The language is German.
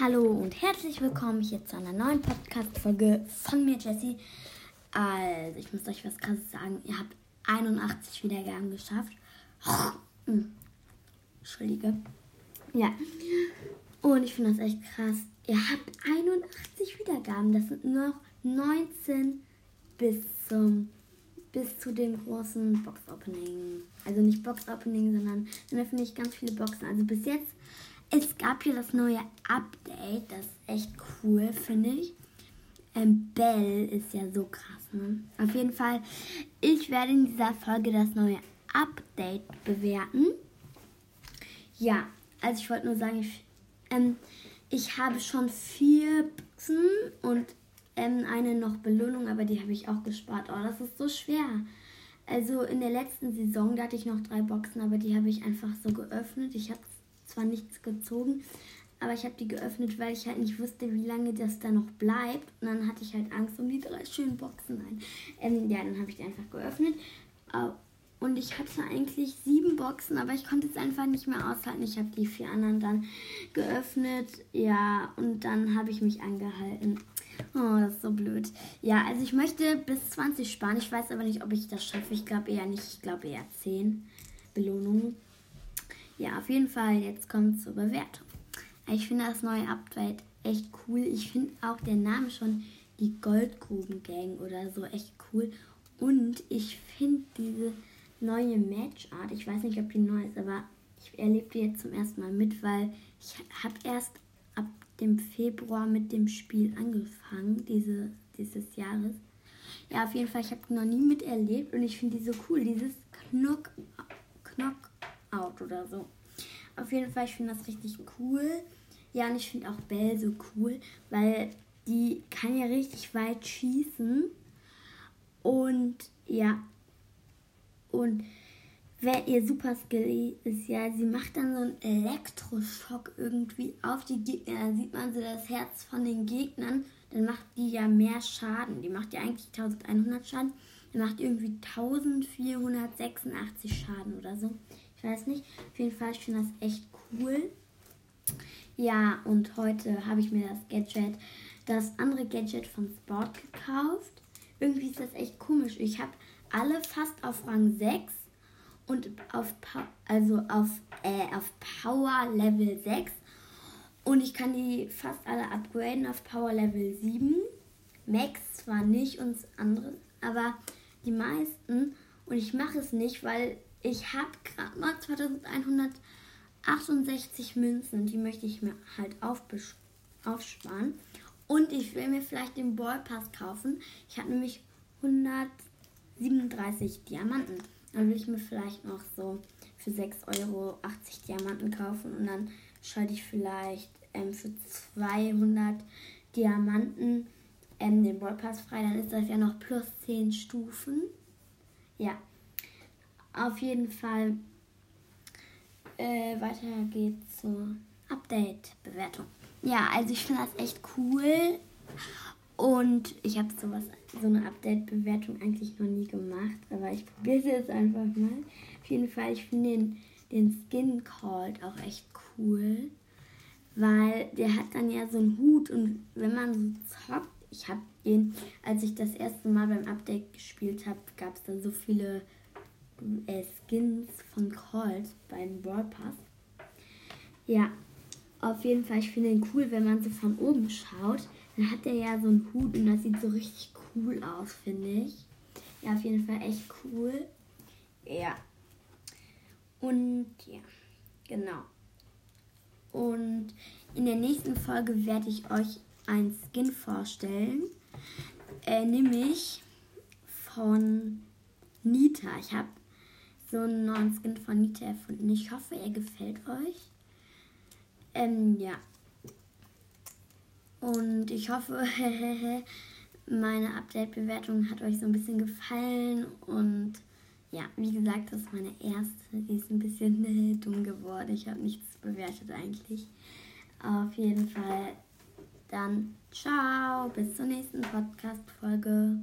Hallo und herzlich willkommen hier zu einer neuen Podcast-Folge von mir, Jessie. Also, ich muss euch was krasses sagen. Ihr habt 81 Wiedergaben geschafft. Hm. Entschuldige. Ja. Und ich finde das echt krass. Ihr habt 81 Wiedergaben. Das sind nur noch 19 bis zum bis zu dem großen Box-Opening. Also nicht Box-Opening, sondern dann öffne ich ganz viele Boxen. Also bis jetzt es gab hier das neue Update, das ist echt cool, finde ich. Ähm, Bell ist ja so krass, ne? Auf jeden Fall, ich werde in dieser Folge das neue Update bewerten. Ja, also ich wollte nur sagen, ich, ähm, ich habe schon vier Boxen und ähm, eine noch Belohnung, aber die habe ich auch gespart. Oh, das ist so schwer. Also in der letzten Saison, da hatte ich noch drei Boxen, aber die habe ich einfach so geöffnet. Ich habe zwar nichts gezogen, aber ich habe die geöffnet, weil ich halt nicht wusste, wie lange das da noch bleibt. Und dann hatte ich halt Angst um die drei schönen Boxen rein. Ähm, ja, dann habe ich die einfach geöffnet. Und ich hatte eigentlich sieben Boxen, aber ich konnte es einfach nicht mehr aushalten. Ich habe die vier anderen dann geöffnet. Ja, und dann habe ich mich angehalten. Oh, das ist so blöd. Ja, also ich möchte bis 20 sparen. Ich weiß aber nicht, ob ich das schaffe. Ich glaube eher nicht. Ich glaube eher 10 Belohnungen. Ja, auf jeden Fall, jetzt kommt zur Bewertung. Ich finde das neue Update echt cool. Ich finde auch der Name schon die Goldgruben-Gang oder so echt cool. Und ich finde diese neue Matchart, ich weiß nicht, ob die neu ist, aber ich erlebe die jetzt zum ersten Mal mit, weil ich habe erst ab dem Februar mit dem Spiel angefangen, diese, dieses Jahres. Ja, auf jeden Fall, ich habe noch nie miterlebt und ich finde die so cool. Dieses Knock, Knock Out oder so. Auf jeden Fall, ich finde das richtig cool. Ja, und ich finde auch Belle so cool, weil die kann ja richtig weit schießen. Und ja, und wer ihr super Skill ist, ja, sie macht dann so einen Elektroschock irgendwie auf die Gegner. Dann sieht man so das Herz von den Gegnern. Dann macht die ja mehr Schaden. Die macht ja eigentlich 1100 Schaden. Dann macht irgendwie 1486 Schaden oder so. Ich weiß nicht. Auf jeden Fall, ich finde das echt cool. Ja, und heute habe ich mir das Gadget, das andere Gadget von Sport gekauft. Irgendwie ist das echt komisch. Ich habe alle fast auf Rang 6 und auf, also auf, äh, auf Power Level 6. Und ich kann die fast alle upgraden auf Power Level 7. Max zwar nicht und andere, aber die meisten. Und ich mache es nicht, weil ich habe gerade mal 2168 Münzen. Die möchte ich mir halt aufsparen. Und ich will mir vielleicht den Ballpass kaufen. Ich habe nämlich 137 Diamanten. Dann will ich mir vielleicht noch so für 6 Euro 80 Diamanten kaufen. Und dann schalte ich vielleicht ähm, für 200 Diamanten ähm, den Ballpass frei. Dann ist das ja noch plus 10 Stufen. Ja, auf jeden Fall äh, weiter geht's zur Update-Bewertung. Ja, also ich finde das echt cool. Und ich habe so eine Update-Bewertung eigentlich noch nie gemacht. Aber ich probiere es jetzt einfach mal. Auf jeden Fall, ich finde den, den Skin Called auch echt cool. Weil der hat dann ja so einen Hut und wenn man so zockt, ich habe den, als ich das erste Mal beim Update gespielt habe, gab es dann so viele äh, Skins von Colt beim Brawl Pass. Ja, auf jeden Fall, ich finde ihn cool, wenn man so von oben schaut. Dann hat er ja so einen Hut und das sieht so richtig cool aus, finde ich. Ja, auf jeden Fall echt cool. Ja. Und ja, genau. Und in der nächsten Folge werde ich euch ein Skin vorstellen. Äh, nämlich von Nita. Ich habe so einen neuen Skin von Nita erfunden. Ich hoffe, er gefällt euch. Ähm, ja. Und ich hoffe, meine Update-Bewertung hat euch so ein bisschen gefallen. Und ja, wie gesagt, das ist meine erste. Die ist ein bisschen dumm geworden. Ich habe nichts bewertet eigentlich. Auf jeden Fall dann ciao, bis zur nächsten Podcast-Folge.